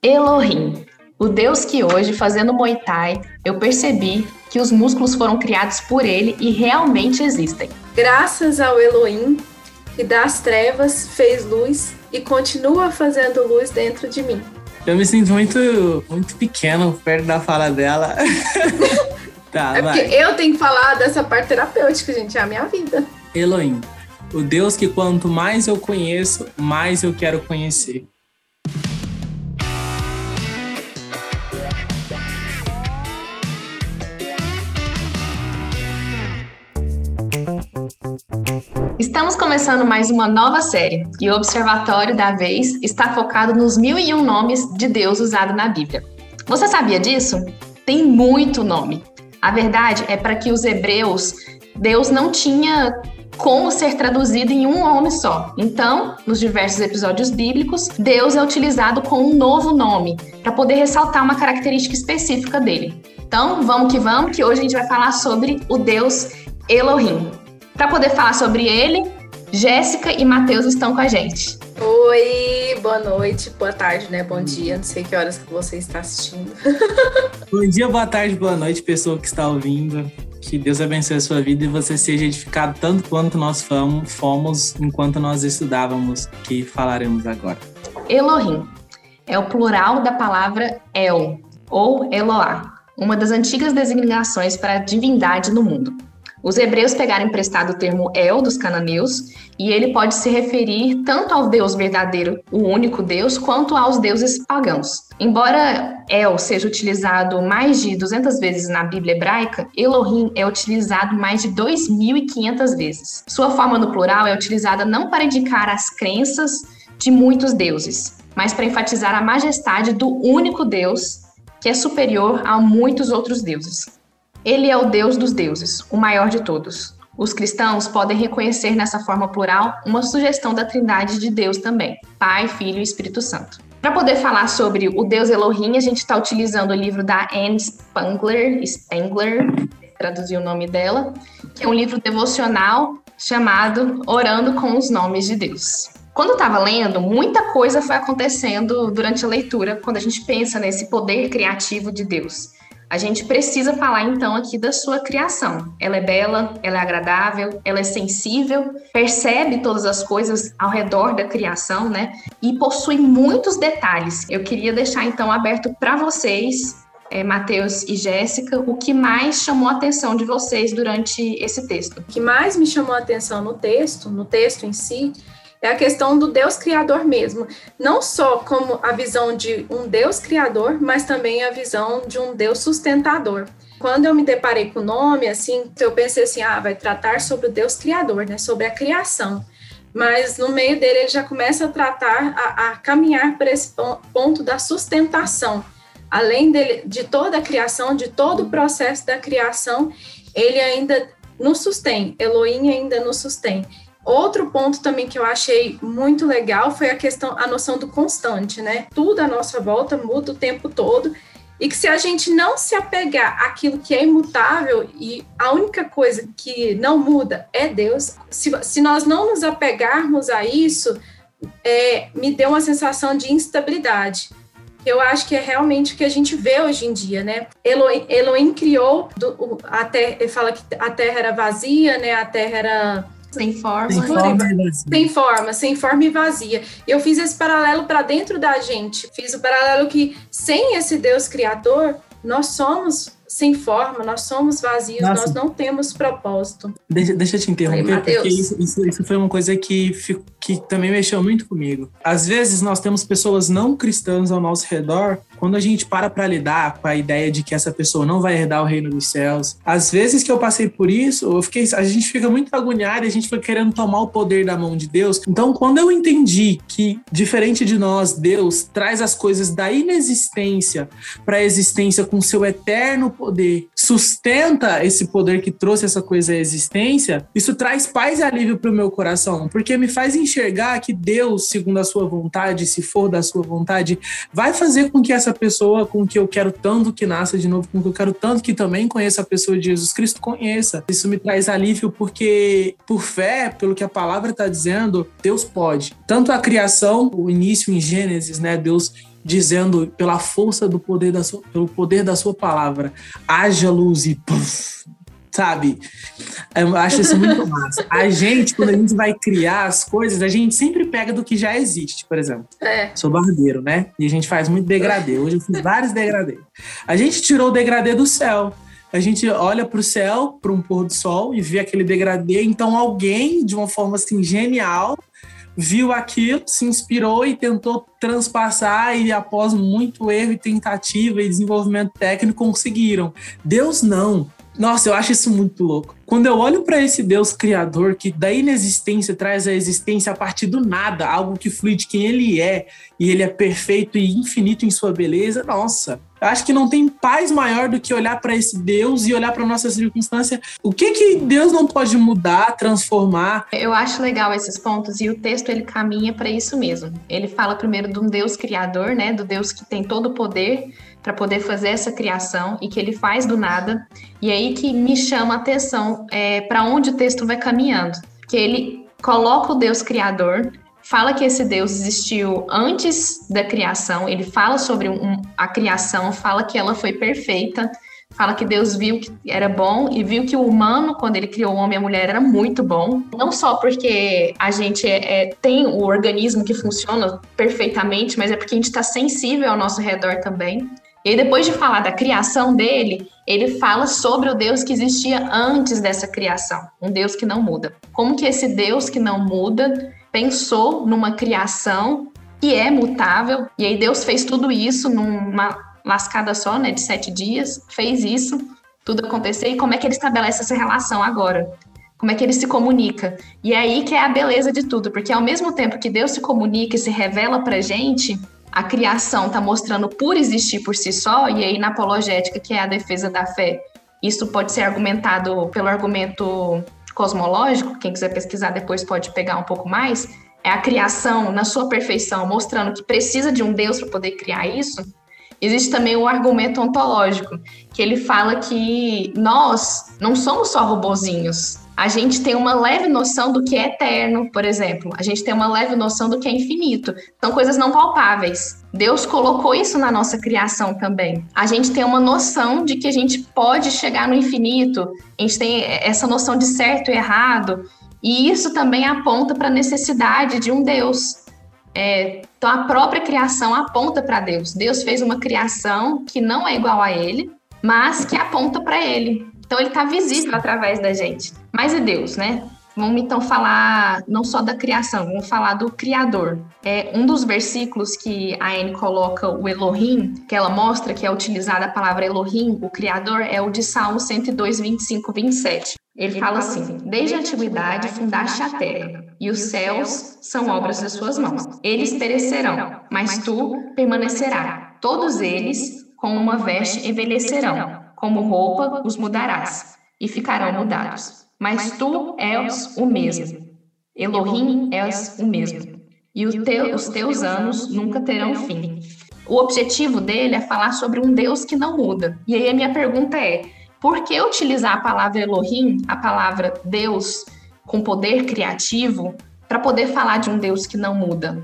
Elohim, o Deus que hoje, fazendo Muay Thai, eu percebi que os músculos foram criados por ele e realmente existem. Graças ao Elohim, que das trevas fez luz e continua fazendo luz dentro de mim. Eu me sinto muito, muito pequeno perto da fala dela. tá, é vai. porque eu tenho que falar dessa parte terapêutica, gente, é a minha vida. Elohim, o Deus que quanto mais eu conheço, mais eu quero conhecer. Estamos começando mais uma nova série e o Observatório da Vez está focado nos mil e um nomes de Deus usado na Bíblia. Você sabia disso? Tem muito nome. A verdade é para que os hebreus, Deus não tinha como ser traduzido em um nome só. Então, nos diversos episódios bíblicos, Deus é utilizado com um novo nome para poder ressaltar uma característica específica dele. Então, vamos que vamos, que hoje a gente vai falar sobre o Deus Elohim. Para poder falar sobre ele, Jéssica e Matheus estão com a gente. Oi, boa noite, boa tarde, né? Bom dia, não sei que horas que você está assistindo. Bom dia, boa tarde, boa noite, pessoa que está ouvindo. Que Deus abençoe a sua vida e você seja edificado tanto quanto nós fomos enquanto nós estudávamos, que falaremos agora. Elohim é o plural da palavra El, ou Eloá, uma das antigas designações para a divindade no mundo. Os hebreus pegaram emprestado o termo El dos cananeus, e ele pode se referir tanto ao Deus verdadeiro, o único Deus, quanto aos deuses pagãos. Embora El seja utilizado mais de 200 vezes na Bíblia hebraica, Elohim é utilizado mais de 2.500 vezes. Sua forma no plural é utilizada não para indicar as crenças de muitos deuses, mas para enfatizar a majestade do único Deus, que é superior a muitos outros deuses. Ele é o Deus dos deuses, o maior de todos. Os cristãos podem reconhecer nessa forma plural uma sugestão da trindade de Deus também, Pai, Filho e Espírito Santo. Para poder falar sobre o Deus Elohim, a gente está utilizando o livro da Anne Spangler, Spangler, o nome dela, que é um livro devocional chamado Orando com os Nomes de Deus. Quando eu estava lendo, muita coisa foi acontecendo durante a leitura, quando a gente pensa nesse poder criativo de Deus. A gente precisa falar então aqui da sua criação. Ela é bela, ela é agradável, ela é sensível, percebe todas as coisas ao redor da criação, né? E possui muitos detalhes. Eu queria deixar então aberto para vocês, é, Matheus e Jéssica, o que mais chamou a atenção de vocês durante esse texto? O que mais me chamou a atenção no texto, no texto em si, é a questão do Deus criador mesmo, não só como a visão de um Deus criador, mas também a visão de um Deus sustentador. Quando eu me deparei com o nome, assim, eu pensei assim, ah, vai tratar sobre o Deus criador, né, sobre a criação. Mas no meio dele ele já começa a tratar, a, a caminhar para esse ponto da sustentação. Além dele, de toda a criação, de todo o processo da criação, ele ainda nos sustém, Elohim ainda nos sustém. Outro ponto também que eu achei muito legal foi a questão, a noção do constante, né? Tudo à nossa volta muda o tempo todo e que se a gente não se apegar àquilo que é imutável e a única coisa que não muda é Deus, se, se nós não nos apegarmos a isso, é, me deu uma sensação de instabilidade. Eu acho que é realmente o que a gente vê hoje em dia, né? Elohim, Elohim criou, do, a terra, ele fala que a terra era vazia, né? A terra era sem forma. Sem forma, sem forma, sem forma e vazia. Eu fiz esse paralelo para dentro da gente. Fiz o paralelo que sem esse Deus criador, nós somos sem forma, nós somos vazios, Nossa. nós não temos propósito. Deixa, deixa eu te interromper, Aí, porque isso, isso, isso, foi uma coisa que, que também mexeu muito comigo. Às vezes nós temos pessoas não cristãs ao nosso redor quando a gente para para lidar com a ideia de que essa pessoa não vai herdar o reino dos céus, às vezes que eu passei por isso, eu fiquei, a gente fica muito agoniado a gente foi querendo tomar o poder da mão de Deus. Então, quando eu entendi que, diferente de nós, Deus traz as coisas da inexistência para a existência com seu eterno poder, sustenta esse poder que trouxe essa coisa à existência, isso traz paz e alívio para o meu coração, porque me faz enxergar que Deus, segundo a sua vontade, se for da sua vontade, vai fazer com que essa essa pessoa com que eu quero tanto que nasça de novo, com que eu quero tanto que também conheça a pessoa de Jesus Cristo, conheça. Isso me traz alívio porque, por fé, pelo que a palavra está dizendo, Deus pode. Tanto a criação, o início em Gênesis, né? Deus dizendo pela força do poder da sua, pelo poder da sua palavra, haja luz e puff, sabe? Eu acho isso muito massa. A gente, quando a gente vai criar as coisas, a gente sempre pega do que já existe, por exemplo. É. Sou barbeiro, né? E a gente faz muito degradê. Hoje eu fiz vários degradê. A gente tirou o degradê do céu. A gente olha para o céu, para um pôr do sol e vê aquele degradê. Então alguém, de uma forma assim genial, viu aquilo, se inspirou e tentou transpassar e após muito erro e tentativa e desenvolvimento técnico conseguiram. Deus não. Nossa, eu acho isso muito louco. Quando eu olho para esse Deus criador que da inexistência traz a existência a partir do nada, algo que flui de quem ele é, e ele é perfeito e infinito em sua beleza, nossa. Eu acho que não tem paz maior do que olhar para esse Deus e olhar para nossa circunstância. O que que Deus não pode mudar, transformar? Eu acho legal esses pontos e o texto ele caminha para isso mesmo. Ele fala primeiro de um Deus criador, né, do Deus que tem todo o poder para poder fazer essa criação e que ele faz do nada. E aí que me chama a atenção é, para onde o texto vai caminhando. Que ele coloca o Deus criador, fala que esse Deus existiu antes da criação, ele fala sobre um, a criação, fala que ela foi perfeita, fala que Deus viu que era bom e viu que o humano, quando ele criou o homem e a mulher, era muito bom. Não só porque a gente é, é, tem o organismo que funciona perfeitamente, mas é porque a gente está sensível ao nosso redor também. E aí, depois de falar da criação dele, ele fala sobre o Deus que existia antes dessa criação, um Deus que não muda. Como que esse Deus que não muda pensou numa criação que é mutável, e aí Deus fez tudo isso numa lascada só, né, de sete dias, fez isso, tudo acontecer, e como é que ele estabelece essa relação agora? Como é que ele se comunica? E é aí que é a beleza de tudo, porque ao mesmo tempo que Deus se comunica e se revela pra gente, a criação está mostrando por existir por si só, e aí na apologética, que é a defesa da fé, isso pode ser argumentado pelo argumento cosmológico, quem quiser pesquisar depois pode pegar um pouco mais, é a criação na sua perfeição, mostrando que precisa de um Deus para poder criar isso. Existe também o argumento ontológico, que ele fala que nós não somos só robozinhos, a gente tem uma leve noção do que é eterno, por exemplo. A gente tem uma leve noção do que é infinito. São coisas não palpáveis. Deus colocou isso na nossa criação também. A gente tem uma noção de que a gente pode chegar no infinito. A gente tem essa noção de certo e errado. E isso também aponta para a necessidade de um Deus. É, então, a própria criação aponta para Deus. Deus fez uma criação que não é igual a Ele, mas que aponta para Ele. Então ele está visível através da gente. Mas e Deus, né? Vamos então falar não só da criação, vamos falar do Criador. É um dos versículos que a Anne coloca o Elohim, que ela mostra que é utilizada a palavra Elohim, o Criador, é o de Salmo 102, 25, 27. Ele, Ele fala assim: assim Desde a antiguidade fundaste a terra, e os céus são obras das suas mãos. Eles perecerão, mas tu permanecerás. Todos eles, com uma veste, envelhecerão como roupa os mudarás, e ficarão mudados. Mas tu és o mesmo. Elohim és o mesmo. E os teus anos nunca terão fim. O objetivo dele é falar sobre um Deus que não muda. E aí a minha pergunta é: por que utilizar a palavra Elohim, a palavra Deus com poder criativo, para poder falar de um Deus que não muda?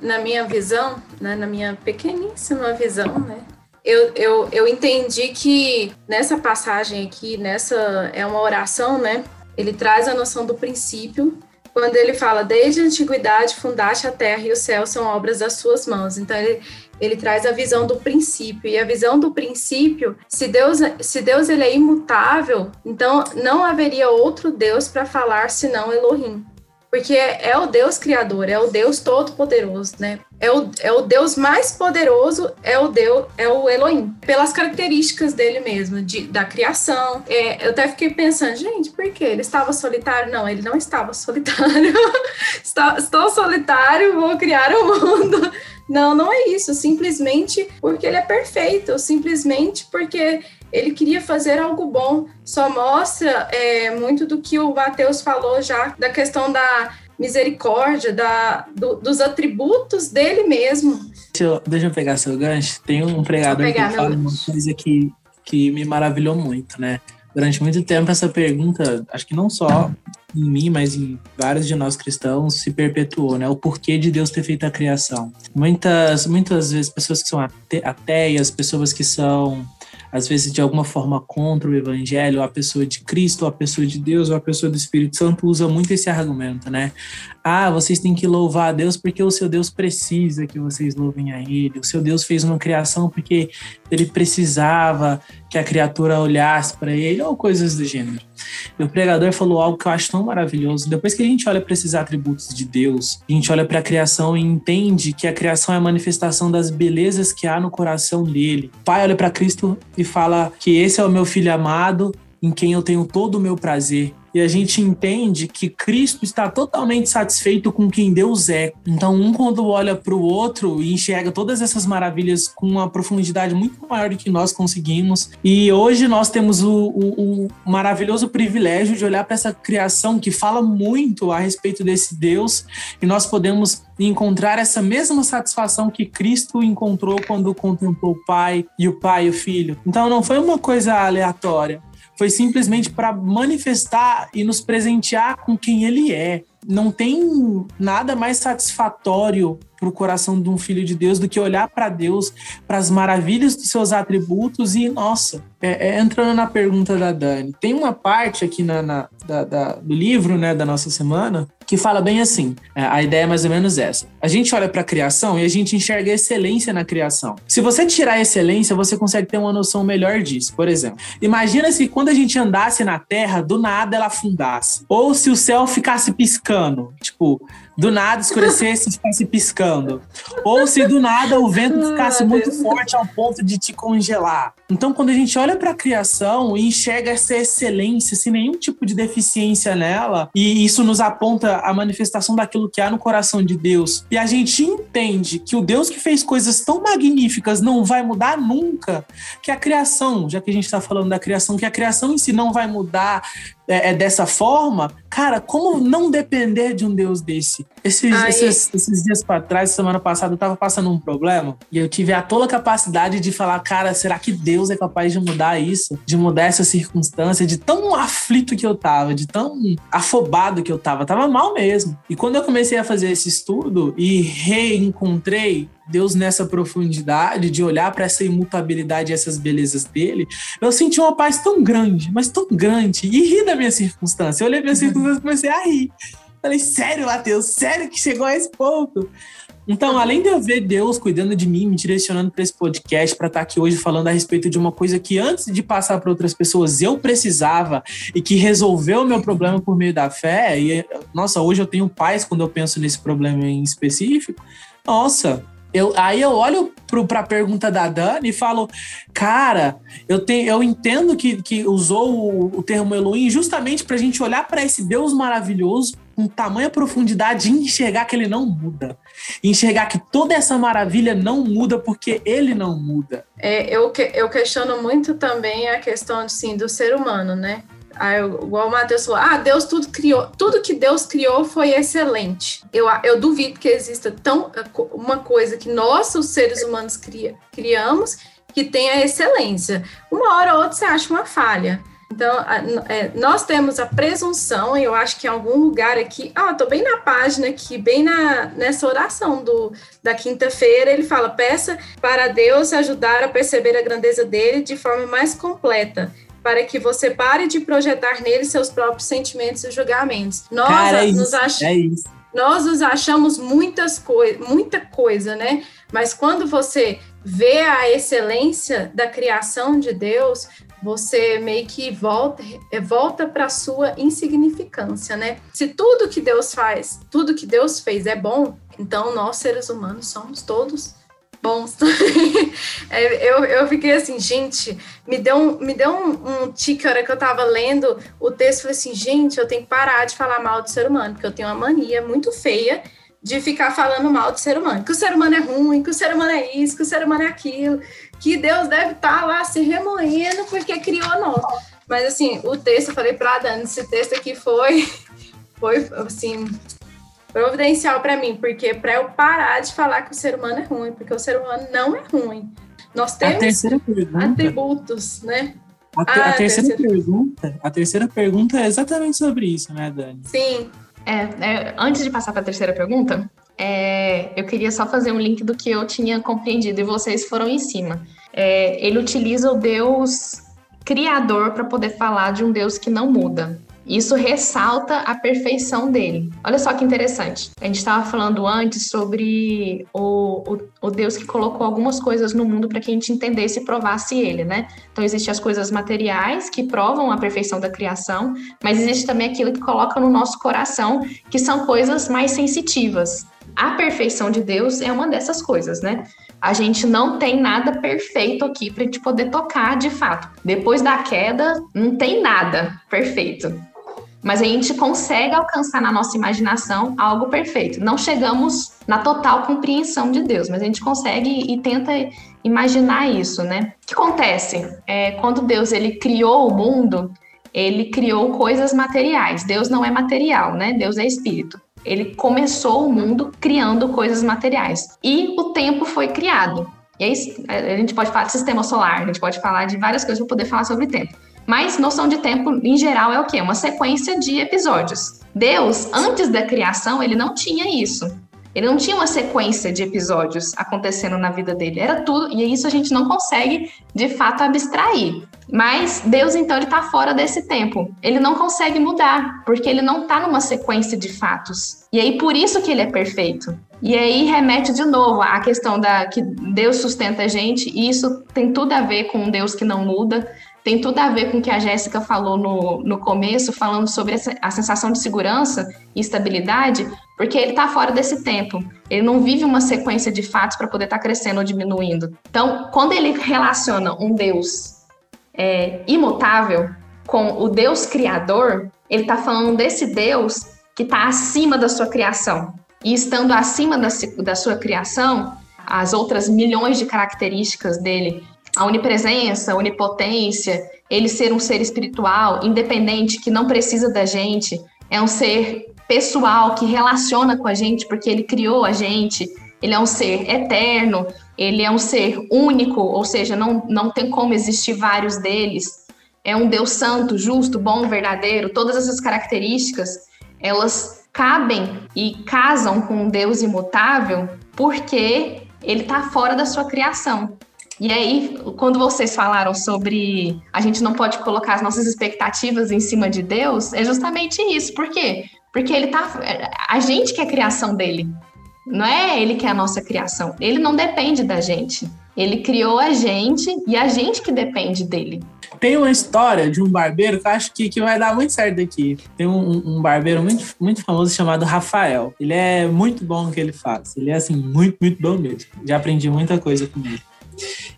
Na minha visão, né, na minha pequeníssima visão, né, eu, eu, eu entendi que nessa passagem aqui, nessa é uma oração, né? Ele traz a noção do princípio, quando ele fala, desde a antiguidade fundaste a terra e o céu são obras das suas mãos. Então, ele, ele traz a visão do princípio. E a visão do princípio, se Deus, se Deus ele é imutável, então não haveria outro Deus para falar senão Elohim porque é, é, o Deus criador, é o Deus todo-poderoso, né? É o, é o Deus mais poderoso, é o Deus, é o Elohim, pelas características dele mesmo, de, da criação. É, eu até fiquei pensando, gente, por que ele estava solitário? Não, ele não estava solitário. Estou solitário, vou criar o mundo. Não, não é isso. Simplesmente porque ele é perfeito, simplesmente porque ele queria fazer algo bom. Só mostra é, muito do que o Mateus falou já da questão da misericórdia, da, do, dos atributos dele mesmo. Deixa eu, deixa eu pegar seu gancho. Tem um pregador que fala uma coisa que, que me maravilhou muito, né? Durante muito tempo essa pergunta, acho que não só em mim, mas em vários de nós cristãos, se perpetuou, né? O porquê de Deus ter feito a criação. Muitas, muitas vezes, pessoas que são ateias, pessoas que são às vezes de alguma forma contra o evangelho, a pessoa de Cristo, a pessoa de Deus, ou a pessoa do Espírito Santo usa muito esse argumento, né? Ah, vocês têm que louvar a Deus porque o seu Deus precisa que vocês louvem a Ele. O seu Deus fez uma criação porque ele precisava que a criatura olhasse para ele, ou coisas do gênero. E o pregador falou algo que eu acho tão maravilhoso. Depois que a gente olha para esses atributos de Deus, a gente olha para a criação e entende que a criação é a manifestação das belezas que há no coração dele. O pai olha para Cristo e fala que esse é o meu filho amado, em quem eu tenho todo o meu prazer e a gente entende que Cristo está totalmente satisfeito com quem Deus é. Então, um quando olha para o outro e enxerga todas essas maravilhas com uma profundidade muito maior do que nós conseguimos. E hoje nós temos o, o, o maravilhoso privilégio de olhar para essa criação que fala muito a respeito desse Deus e nós podemos encontrar essa mesma satisfação que Cristo encontrou quando contemplou o Pai e o Pai e o Filho. Então, não foi uma coisa aleatória foi simplesmente para manifestar e nos presentear com quem ele é. Não tem nada mais satisfatório para o coração de um filho de Deus do que olhar para Deus, para as maravilhas dos seus atributos e, nossa, é, é, entrando na pergunta da Dani, tem uma parte aqui na, na da, da, do livro, né, da nossa semana, que fala bem assim. É, a ideia é mais ou menos essa. A gente olha para a criação e a gente enxerga excelência na criação. Se você tirar a excelência, você consegue ter uma noção melhor disso. Por exemplo, imagina se quando a gente andasse na Terra, do nada ela afundasse. Ou se o céu ficasse piscando. Tipo, do nada escurecesse e ficasse piscando. Ou se do nada o vento ficasse muito forte ao ponto de te congelar. Então, quando a gente olha para a criação e enxerga essa excelência, sem nenhum tipo de deficiência nela, e isso nos aponta a manifestação daquilo que há no coração de Deus, e a gente entende que o Deus que fez coisas tão magníficas não vai mudar nunca, que a criação, já que a gente está falando da criação, que a criação em si não vai mudar, é, é, dessa forma, cara, como não depender de um Deus desse? Esses, esses, esses dias para trás, semana passada, eu tava passando um problema e eu tive a tola capacidade de falar, cara, será que Deus é capaz de mudar isso? De mudar essa circunstância? De tão aflito que eu tava, de tão afobado que eu tava, tava mal mesmo. E quando eu comecei a fazer esse estudo e reencontrei Deus nessa profundidade, de olhar para essa imutabilidade e essas belezas dele, eu senti uma paz tão grande, mas tão grande, e ri da minha circunstância. Eu olhei minha circunstância e comecei a rir. Falei, sério, Mateus, sério que chegou a esse ponto? Então, além de eu ver Deus cuidando de mim, me direcionando para esse podcast, para estar tá aqui hoje falando a respeito de uma coisa que antes de passar para outras pessoas eu precisava e que resolveu o meu problema por meio da fé, e nossa, hoje eu tenho paz quando eu penso nesse problema em específico. Nossa, eu, aí eu olho para a pergunta da Dani e falo, cara, eu, tenho, eu entendo que, que usou o, o termo Elohim justamente para a gente olhar para esse Deus maravilhoso com tamanha profundidade e enxergar que ele não muda. enxergar que toda essa maravilha não muda porque ele não muda. É, eu, eu questiono muito também a questão assim, do ser humano, né? Aí, igual o Matheus falou, ah, Deus tudo criou, tudo que Deus criou foi excelente. Eu, eu duvido que exista tão uma coisa que nós, os seres humanos, cria, criamos que tenha excelência. Uma hora ou outra você acha uma falha. Então, é, nós temos a presunção, e eu acho que em algum lugar aqui, ah, estou bem na página aqui, bem na, nessa oração do, da quinta-feira, ele fala: peça para Deus ajudar a perceber a grandeza dele de forma mais completa para que você pare de projetar nele seus próprios sentimentos e julgamentos. Nós Cara, é nos isso, é isso. Nós nos achamos muitas coi muita coisa, né? Mas quando você vê a excelência da criação de Deus, você meio que volta, é, volta para a sua insignificância, né? Se tudo que Deus faz, tudo que Deus fez é bom, então nós seres humanos somos todos bons. Eu, eu fiquei assim, gente, me deu um, me deu um, um tique a hora que eu tava lendo o texto, falei assim, gente, eu tenho que parar de falar mal do ser humano, porque eu tenho uma mania muito feia de ficar falando mal do ser humano, que o ser humano é ruim, que o ser humano é isso, que o ser humano é aquilo, que Deus deve estar tá lá se remoendo porque criou nós. Mas assim, o texto, eu falei pra Dani, esse texto aqui foi, foi assim, providencial para mim, porque para eu parar de falar que o ser humano é ruim, porque o ser humano não é ruim. Nós temos pergunta, atributos, né? A, ah, a terceira, terceira pergunta, a terceira pergunta é exatamente sobre isso, né, Dani? Sim. É, é, antes de passar para a terceira pergunta, é, eu queria só fazer um link do que eu tinha compreendido e vocês foram em cima. É, ele utiliza o Deus criador para poder falar de um Deus que não muda. Isso ressalta a perfeição dele. Olha só que interessante. A gente estava falando antes sobre o, o, o, Deus que colocou algumas coisas no mundo para que a gente entendesse e provasse ele, né? Então, existem as coisas materiais que provam a perfeição da criação, mas existe também aquilo que coloca no nosso coração, que são coisas mais sensitivas. A perfeição de Deus é uma dessas coisas, né? A gente não tem nada perfeito aqui para a gente poder tocar de fato. Depois da queda, não tem nada perfeito. Mas a gente consegue alcançar na nossa imaginação algo perfeito. Não chegamos na total compreensão de Deus, mas a gente consegue e tenta imaginar isso, né? O que acontece? É, quando Deus ele criou o mundo, ele criou coisas materiais. Deus não é material, né? Deus é espírito. Ele começou o mundo criando coisas materiais. E o tempo foi criado. E aí a gente pode falar de sistema solar, a gente pode falar de várias coisas para poder falar sobre tempo. Mas noção de tempo, em geral, é o quê? Uma sequência de episódios. Deus, antes da criação, ele não tinha isso. Ele não tinha uma sequência de episódios acontecendo na vida dele. Era tudo, e isso a gente não consegue de fato abstrair. Mas Deus, então, ele está fora desse tempo. Ele não consegue mudar, porque ele não está numa sequência de fatos. E aí, por isso que ele é perfeito. E aí remete de novo à questão da que Deus sustenta a gente, e isso tem tudo a ver com um Deus que não muda, tem tudo a ver com o que a Jéssica falou no, no começo, falando sobre a sensação de segurança e estabilidade, porque ele está fora desse tempo. Ele não vive uma sequência de fatos para poder estar tá crescendo ou diminuindo. Então, quando ele relaciona um Deus é, imutável com o Deus criador, ele está falando desse Deus que está acima da sua criação. E estando acima da, da sua criação, as outras milhões de características dele a onipresença, a onipotência, ele ser um ser espiritual, independente, que não precisa da gente, é um ser pessoal que relaciona com a gente porque ele criou a gente, ele é um ser eterno, ele é um ser único, ou seja, não, não tem como existir vários deles. É um Deus santo, justo, bom, verdadeiro, todas essas características, elas cabem e casam com um Deus imutável porque ele está fora da sua criação. E aí, quando vocês falaram sobre a gente não pode colocar as nossas expectativas em cima de Deus, é justamente isso. Por quê? Porque ele tá. A gente que é a criação dele. Não é ele que é a nossa criação. Ele não depende da gente. Ele criou a gente e a gente que depende dele. Tem uma história de um barbeiro que eu acho que, que vai dar muito certo aqui. Tem um, um, barbeiro muito, muito famoso chamado Rafael. Ele é muito bom no que ele faz. Ele é assim, muito, muito bom mesmo. Já aprendi muita coisa com ele.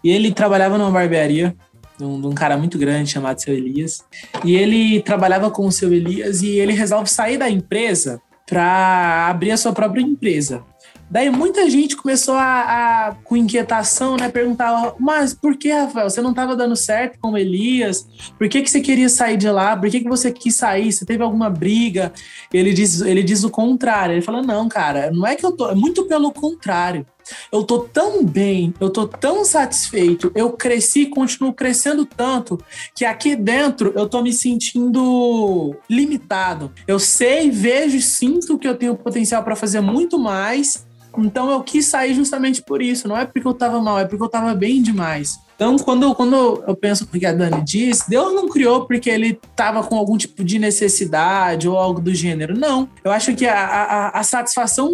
E ele trabalhava numa barbearia de um, de um, cara muito grande chamado Seu Elias. E ele trabalhava com o Seu Elias e ele resolve sair da empresa para abrir a sua própria empresa. Daí muita gente começou a, a, com inquietação, né, perguntar, mas por que, Rafael, você não estava dando certo com o Elias? Por que, que você queria sair de lá? Por que, que você quis sair? Você teve alguma briga? Ele diz, ele diz o contrário. Ele fala, não, cara, não é que eu tô, é muito pelo contrário. Eu tô tão bem, eu tô tão satisfeito, eu cresci, continuo crescendo tanto que aqui dentro eu tô me sentindo limitado. Eu sei, vejo e sinto que eu tenho potencial para fazer muito mais. Então eu quis sair justamente por isso. Não é porque eu tava mal, é porque eu tava bem demais. Então, quando, quando eu penso no que a Dani disse, Deus não criou porque ele estava com algum tipo de necessidade ou algo do gênero. Não. Eu acho que a, a, a satisfação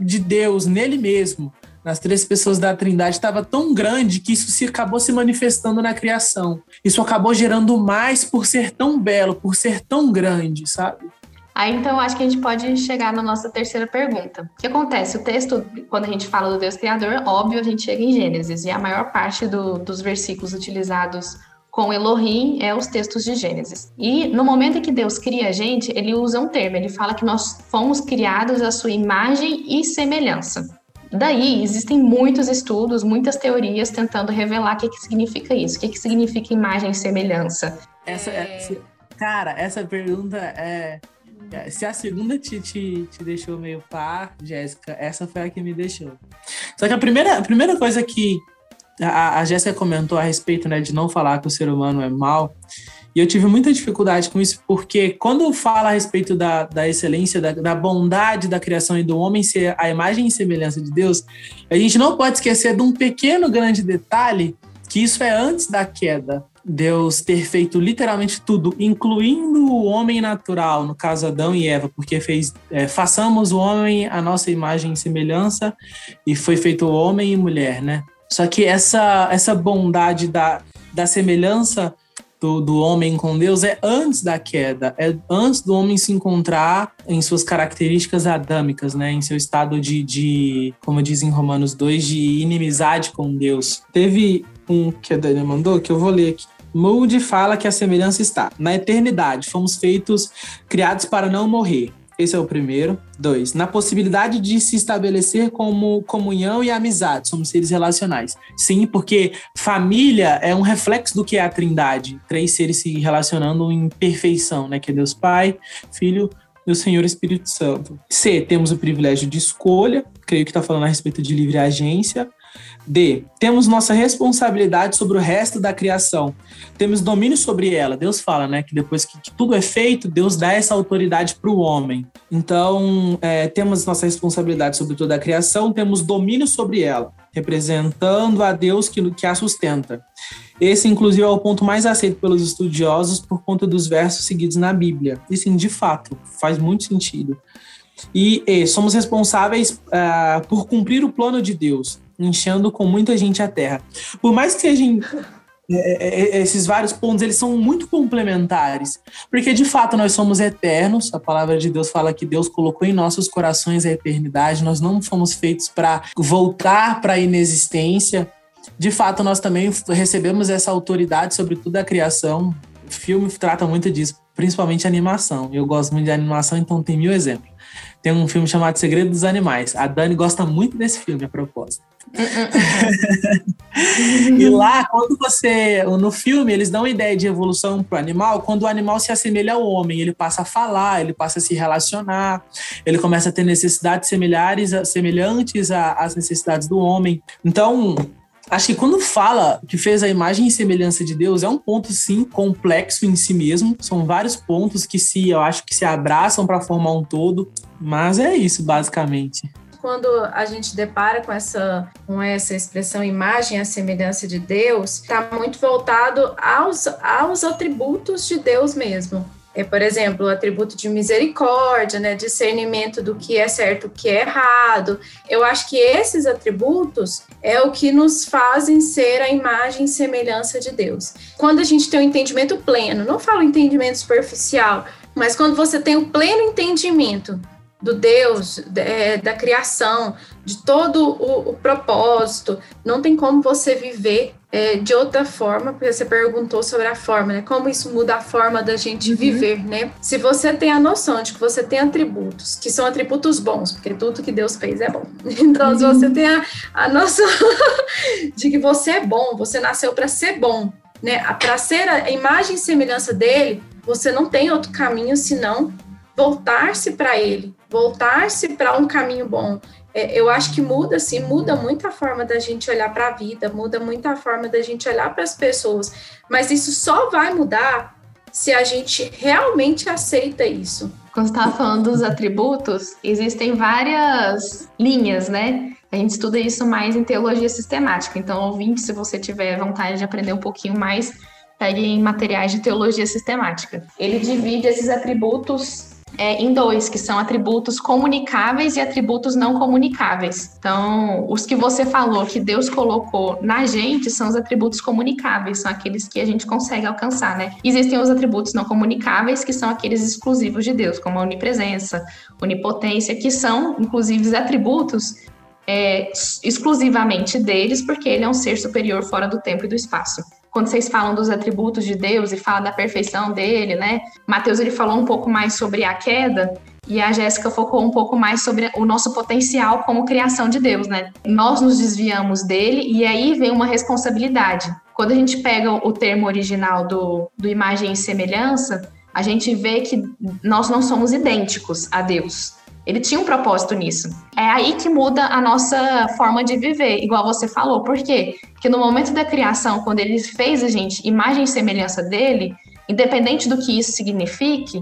de Deus nele mesmo nas três pessoas da Trindade estava tão grande que isso se acabou se manifestando na criação. Isso acabou gerando mais por ser tão belo, por ser tão grande, sabe? Aí então acho que a gente pode chegar na nossa terceira pergunta. O que acontece? O texto, quando a gente fala do Deus Criador, óbvio, a gente chega em Gênesis, e a maior parte do, dos versículos utilizados com Elohim é os textos de Gênesis. E no momento em que Deus cria a gente, ele usa um termo, ele fala que nós fomos criados à sua imagem e semelhança. Daí existem muitos estudos, muitas teorias tentando revelar o que, que significa isso, o que, que significa imagem e semelhança. Essa, é... cara, essa pergunta é. Se a segunda te, te, te deixou meio pá, Jéssica, essa foi a que me deixou. Só que a primeira, a primeira coisa que, a, a Jéssica comentou a respeito né, de não falar que o ser humano é mal. E eu tive muita dificuldade com isso, porque quando fala a respeito da, da excelência, da, da, bondade da criação e do homem ser a imagem e semelhança de Deus, a gente não pode esquecer de um pequeno grande detalhe, que isso é antes da queda. Deus ter feito literalmente tudo, incluindo o homem natural, no caso Adão e Eva, porque fez é, façamos o homem a nossa imagem e semelhança e foi feito homem e mulher, né? Só que essa essa bondade da, da semelhança do, do homem com Deus é antes da queda, é antes do homem se encontrar em suas características adâmicas, né? Em seu estado de, de como diz em Romanos 2, de inimizade com Deus. Teve um que a Dani mandou, que eu vou ler aqui. Moody fala que a semelhança está na eternidade. Fomos feitos, criados para não morrer. Esse é o primeiro. Dois, na possibilidade de se estabelecer como comunhão e amizade. Somos seres relacionais. Sim, porque família é um reflexo do que é a trindade. Três seres se relacionando em perfeição, né? Que é Deus Pai, Filho e o Senhor Espírito Santo. C, temos o privilégio de escolha. Creio que está falando a respeito de livre agência. D. Temos nossa responsabilidade sobre o resto da criação. Temos domínio sobre ela. Deus fala, né, que depois que, tudo é feito, Deus dá essa autoridade para o homem. Então, é, temos nossa responsabilidade sobre toda a criação, temos domínio sobre ela, representando a Deus que, que a sustenta. Esse, inclusive, é o ponto mais aceito pelos estudiosos por conta dos versos seguidos na Bíblia. E sim, de fato, faz muito sentido. E, e somos responsáveis uh, por cumprir o plano de Deus enchendo com muita gente a terra. Por mais que sejam é, é, é, esses vários pontos, eles são muito complementares, porque de fato nós somos eternos. A palavra de Deus fala que Deus colocou em nossos corações a eternidade. Nós não fomos feitos para voltar para a inexistência. De fato, nós também recebemos essa autoridade sobre toda a criação. O filme trata muito disso, principalmente animação. Eu gosto muito de animação, então tem mil exemplos. Tem um filme chamado Segredo dos Animais. A Dani gosta muito desse filme, a propósito. e lá, quando você. No filme, eles dão ideia de evolução para o animal quando o animal se assemelha ao homem. Ele passa a falar, ele passa a se relacionar, ele começa a ter necessidades semelhantes, semelhantes às necessidades do homem. Então, acho que quando fala que fez a imagem e semelhança de Deus, é um ponto sim complexo em si mesmo. São vários pontos que se eu acho que se abraçam para formar um todo, mas é isso basicamente quando a gente depara com essa, com essa expressão imagem a semelhança de Deus, está muito voltado aos, aos atributos de Deus mesmo. É, por exemplo, o atributo de misericórdia, né, discernimento do que é certo, o que é errado. Eu acho que esses atributos é o que nos fazem ser a imagem e semelhança de Deus. Quando a gente tem um entendimento pleno, não falo entendimento superficial, mas quando você tem o pleno entendimento do Deus, é, da criação, de todo o, o, propósito. Não tem como você viver é, de outra forma, porque você perguntou sobre a forma, né? Como isso muda a forma da gente uhum. viver, né? Se você tem a noção de que você tem atributos, que são atributos bons, porque tudo que Deus fez é bom. Então, uhum. se você tem a, a noção de que você é bom, você nasceu para ser bom, né? Para ser a imagem e semelhança dele, você não tem outro caminho senão voltar-se para ele, voltar-se para um caminho bom. É, eu acho que muda, assim, muda muito a forma da gente olhar para a vida, muda muito a forma da gente olhar para as pessoas, mas isso só vai mudar se a gente realmente aceita isso. Quando você estava falando dos atributos, existem várias linhas, né? A gente estuda isso mais em teologia sistemática. Então, ouvinte, se você tiver vontade de aprender um pouquinho mais, pegue em materiais de teologia sistemática. Ele divide esses atributos é, em dois, que são atributos comunicáveis e atributos não comunicáveis. Então, os que você falou que Deus colocou na gente são os atributos comunicáveis, são aqueles que a gente consegue alcançar, né? Existem os atributos não comunicáveis, que são aqueles exclusivos de Deus, como a onipresença, onipotência, que são, inclusive, atributos é, exclusivamente deles, porque ele é um ser superior fora do tempo e do espaço quando vocês falam dos atributos de Deus e falam da perfeição dele, né? Mateus ele falou um pouco mais sobre a queda e a Jéssica focou um pouco mais sobre o nosso potencial como criação de Deus, né? Nós nos desviamos dele e aí vem uma responsabilidade. Quando a gente pega o termo original do, do imagem e semelhança, a gente vê que nós não somos idênticos a Deus. Ele tinha um propósito nisso. É aí que muda a nossa forma de viver, igual você falou. Por quê? Porque no momento da criação, quando ele fez a gente imagem e semelhança dele, independente do que isso signifique,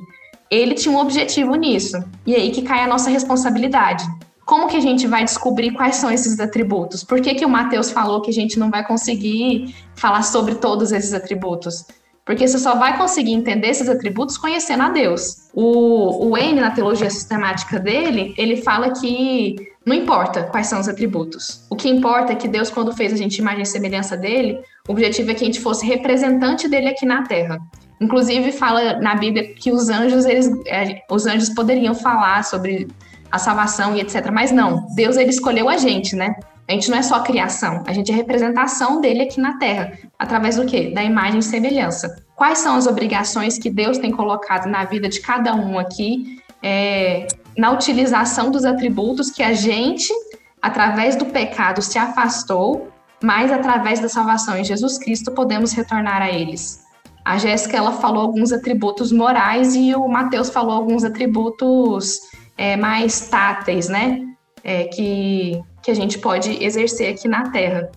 ele tinha um objetivo nisso. E é aí que cai a nossa responsabilidade. Como que a gente vai descobrir quais são esses atributos? Por que, que o Mateus falou que a gente não vai conseguir falar sobre todos esses atributos? Porque você só vai conseguir entender esses atributos conhecendo a Deus. O, o N, na teologia sistemática dele, ele fala que não importa quais são os atributos. O que importa é que Deus, quando fez a gente imagem e semelhança dele, o objetivo é que a gente fosse representante dele aqui na Terra. Inclusive fala na Bíblia que os anjos, eles, é, os anjos poderiam falar sobre a salvação e etc. Mas não, Deus ele escolheu a gente, né? A gente não é só criação, a gente é representação dele aqui na Terra, através do quê? Da imagem e semelhança. Quais são as obrigações que Deus tem colocado na vida de cada um aqui, é, na utilização dos atributos que a gente, através do pecado, se afastou, mas através da salvação em Jesus Cristo podemos retornar a eles. A Jéssica ela falou alguns atributos morais e o Mateus falou alguns atributos é, mais táteis, né? É, que, que a gente pode exercer aqui na Terra.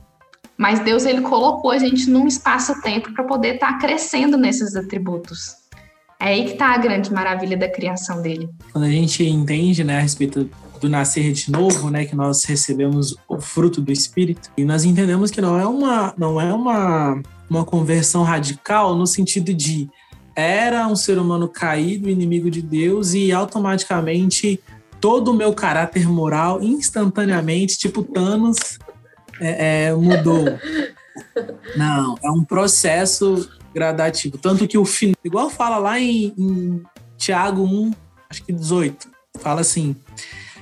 Mas Deus ele colocou a gente num espaço-tempo para poder estar tá crescendo nesses atributos. É aí que está a grande maravilha da criação dele. Quando a gente entende, né, a respeito do nascer de novo, né, que nós recebemos o fruto do Espírito, e nós entendemos que não é uma, não é uma uma conversão radical no sentido de era um ser humano caído, inimigo de Deus, e automaticamente todo o meu caráter moral, instantaneamente, tipo Thanos, é, é, mudou. Não, é um processo gradativo. Tanto que o final, igual fala lá em, em Tiago 1, acho que 18, fala assim: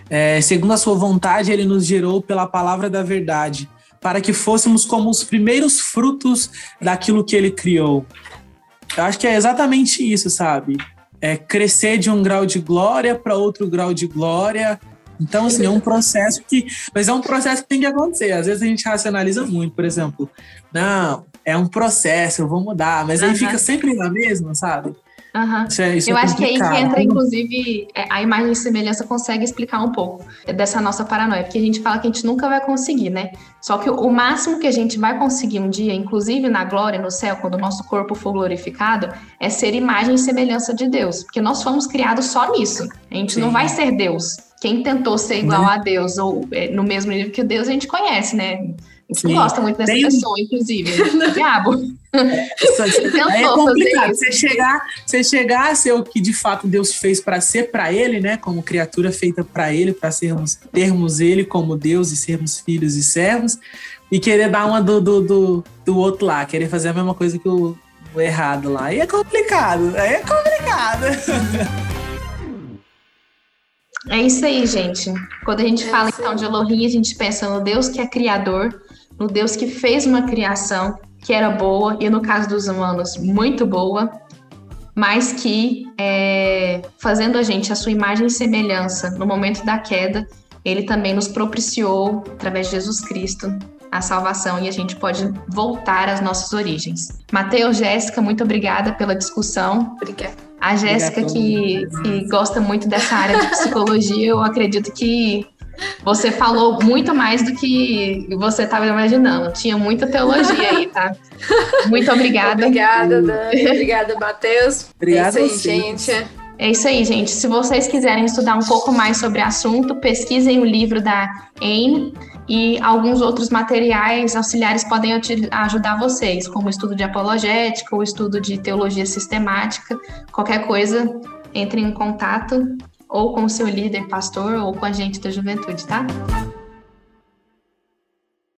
é, segundo a sua vontade, ele nos gerou pela palavra da verdade para que fôssemos como os primeiros frutos daquilo que ele criou. Eu acho que é exatamente isso, sabe? É crescer de um grau de glória para outro grau de glória. Então, assim, é um processo que. Mas é um processo que tem que acontecer. Às vezes a gente racionaliza muito, por exemplo. Não, é um processo, eu vou mudar. Mas aí fica sempre na mesma, sabe? Uhum. Isso é, isso eu é acho que aí que entra, inclusive, é, a imagem e semelhança consegue explicar um pouco dessa nossa paranoia, porque a gente fala que a gente nunca vai conseguir, né? Só que o máximo que a gente vai conseguir um dia, inclusive na glória, no céu, quando o nosso corpo for glorificado, é ser imagem e semelhança de Deus, porque nós fomos criados só nisso. A gente Sim. não vai ser Deus. Quem tentou ser igual né? a Deus ou é, no mesmo nível que Deus, a gente conhece, né? A gente gosta muito dessa Tem... pessoa, inclusive. Diabo. É, complicado. Você chegar, você chegar a ser o que de fato Deus fez para ser para Ele, né? Como criatura feita para Ele, para sermos termos Ele como Deus e sermos filhos e servos, e querer dar uma do, do, do, do outro lá, querer fazer a mesma coisa que o, o errado lá. Aí é complicado. Aí é complicado. É isso aí, gente. Quando a gente é fala então de Elohim, a gente pensa no Deus que é criador, no Deus que fez uma criação que era boa, e no caso dos humanos, muito boa, mas que, é, fazendo a gente a sua imagem e semelhança no momento da queda, ele também nos propiciou, através de Jesus Cristo, a salvação e a gente pode voltar às nossas origens. Mateus, Jéssica, muito obrigada pela discussão. Obrigada. A Jéssica, que, que gosta muito dessa área de psicologia, eu acredito que você falou muito mais do que você estava imaginando. Tinha muita teologia aí, tá? Muito obrigada. obrigada, Dani. Obrigada, Matheus. Obrigada, é aí, gente. É isso aí, gente. Se vocês quiserem estudar um pouco mais sobre o assunto, pesquisem o livro da Aine e alguns outros materiais auxiliares podem ajudar vocês, como estudo de apologética, o estudo de teologia sistemática. Qualquer coisa, entre em contato ou com o seu líder, pastor, ou com a gente da juventude, tá?